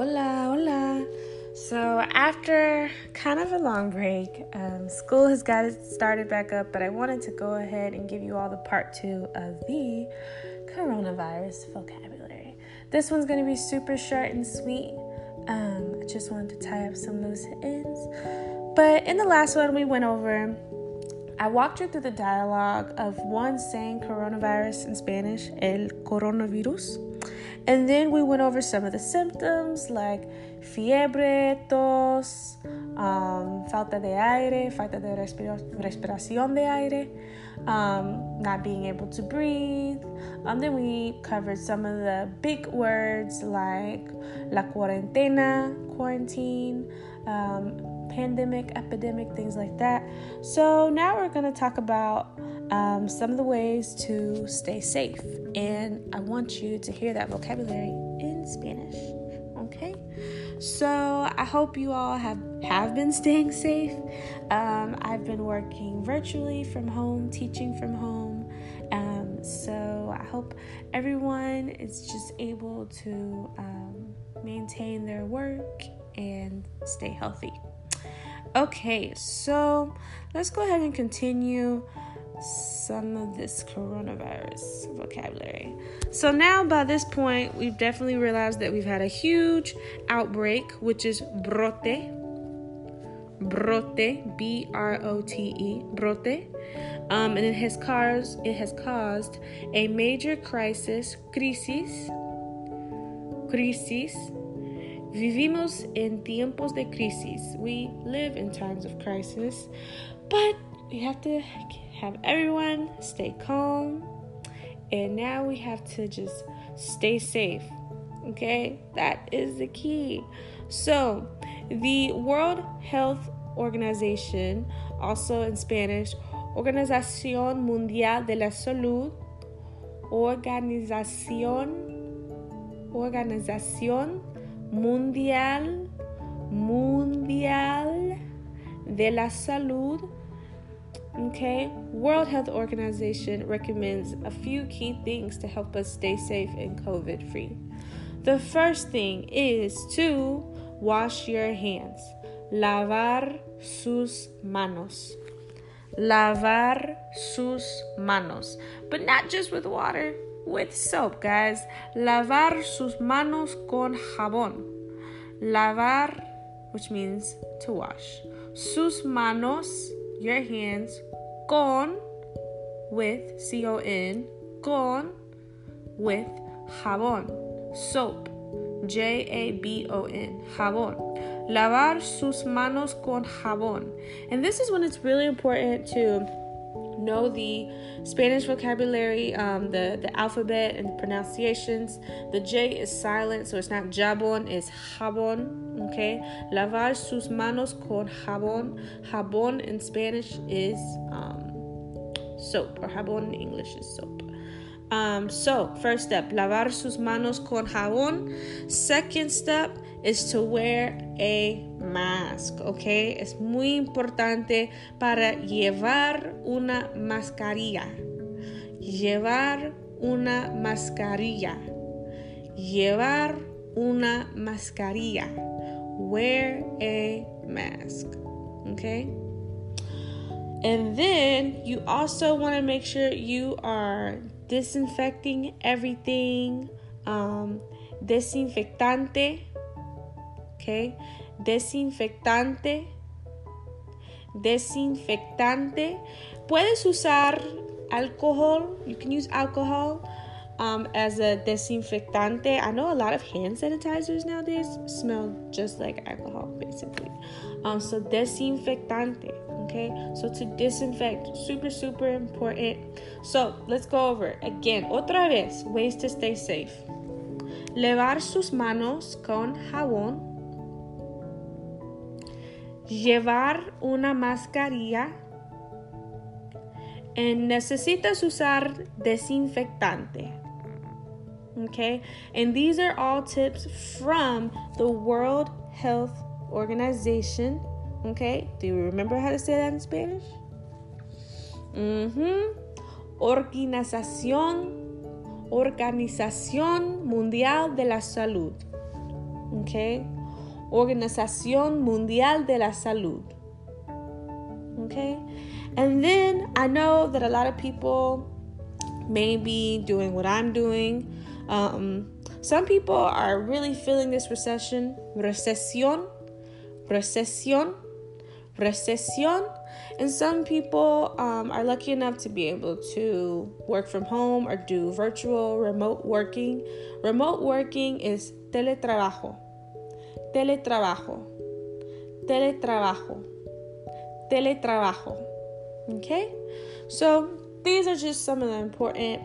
Hola, hola. So, after kind of a long break, um, school has got started back up, but I wanted to go ahead and give you all the part two of the coronavirus vocabulary. This one's going to be super short and sweet. Um, I just wanted to tie up some loose ends. But in the last one, we went over, I walked you through the dialogue of one saying coronavirus in Spanish, el coronavirus and then we went over some of the symptoms like fiebre, tos, um, falta de aire, falta de respiración de aire, um, not being able to breathe. Um, then we covered some of the big words like la cuarentena, quarantine, um, pandemic, epidemic, things like that. So now we're going to talk about um, some of the ways to stay safe. And I want you to hear that vocabulary in Spanish. Okay? So I hope you all have, have been staying safe. Um, I've been working virtually from home, teaching from home. Um, so I hope everyone is just able to um, maintain their work and stay healthy. Okay, so let's go ahead and continue some of this coronavirus vocabulary. So, now by this point, we've definitely realized that we've had a huge outbreak, which is brote. Brote, B R O T E, brote. Um, and it has caused it has caused a major crisis, crisis, crisis. Vivimos en tiempos de crisis. We live in times of crisis, but we have to have everyone stay calm. And now we have to just stay safe. Okay? That is the key. So, the World Health Organization, also in Spanish, Organización Mundial de la Salud, Organización, Organización Mundial, Mundial de la Salud Okay, World Health Organization recommends a few key things to help us stay safe and COVID free. The first thing is to wash your hands. Lavar sus manos. Lavar sus manos. But not just with water, with soap, guys. Lavar sus manos con jabón. Lavar, which means to wash. Sus manos your hands con with C O N con with jabón soap J A B O N jabón lavar sus manos con jabón and this is when it's really important to know the Spanish vocabulary, um, the, the alphabet and the pronunciations. The J is silent, so it's not jabón, it's jabón. Okay, lavar sus manos con jabón. Jabón in Spanish is um, soap, or jabón in English is soap. Um, so, first step, lavar sus manos con jabón. Second step is to wear a mask, ¿ok? Es muy importante para llevar una mascarilla. Llevar una mascarilla. Llevar una mascarilla. Wear a mask, okay? And then you also want to make sure you are disinfecting everything, um, desinfectante, okay? Desinfectante, desinfectante. Puedes usar alcohol, you can use alcohol um, as a desinfectante. I know a lot of hand sanitizers nowadays smell just like alcohol, basically. Um, so, desinfectante okay? So to disinfect super super important. So let's go over again otra vez ways to stay safe. Lavar sus manos con jabón. Llevar una mascarilla. And necesitas usar desinfectante okay? And these are all tips from the world health organization Okay, do you remember how to say that in Spanish? Mm-hmm. Organización, Organización Mundial de la Salud. Okay? Organización Mundial de la Salud. Okay? And then I know that a lot of people may be doing what I'm doing. Um, some people are really feeling this recession. Recesión. Recesión. Recesión. And some people um, are lucky enough to be able to work from home or do virtual remote working. Remote working is teletrabajo. Teletrabajo. Teletrabajo. Teletrabajo. Okay? So these are just some of the important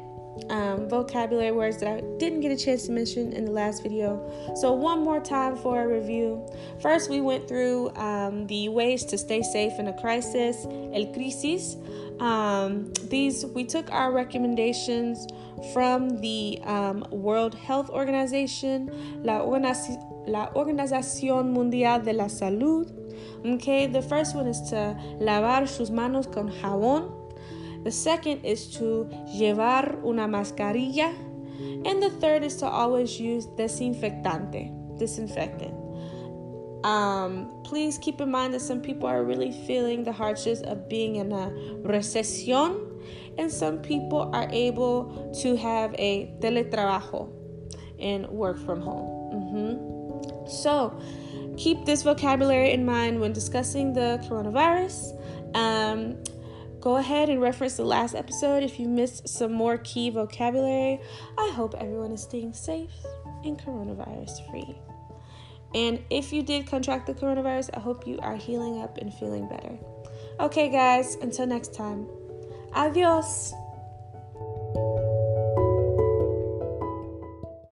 um, vocabulary words that I didn't get a chance to mention in the last video. So, one more time for a review. First, we went through um, the ways to stay safe in a crisis, el crisis. Um, these we took our recommendations from the um, World Health Organization, la, la Organización Mundial de la Salud. Okay, the first one is to lavar sus manos con jabón. The second is to llevar una mascarilla. And the third is to always use desinfectante, disinfectant. Um, please keep in mind that some people are really feeling the hardships of being in a recession, and some people are able to have a teletrabajo and work from home. Mm-hmm. So, keep this vocabulary in mind when discussing the coronavirus. Um, go ahead and reference the last episode if you missed some more key vocabulary. I hope everyone is staying safe and coronavirus free. And if you did contract the coronavirus, I hope you are healing up and feeling better. Okay, guys, until next time. Adios.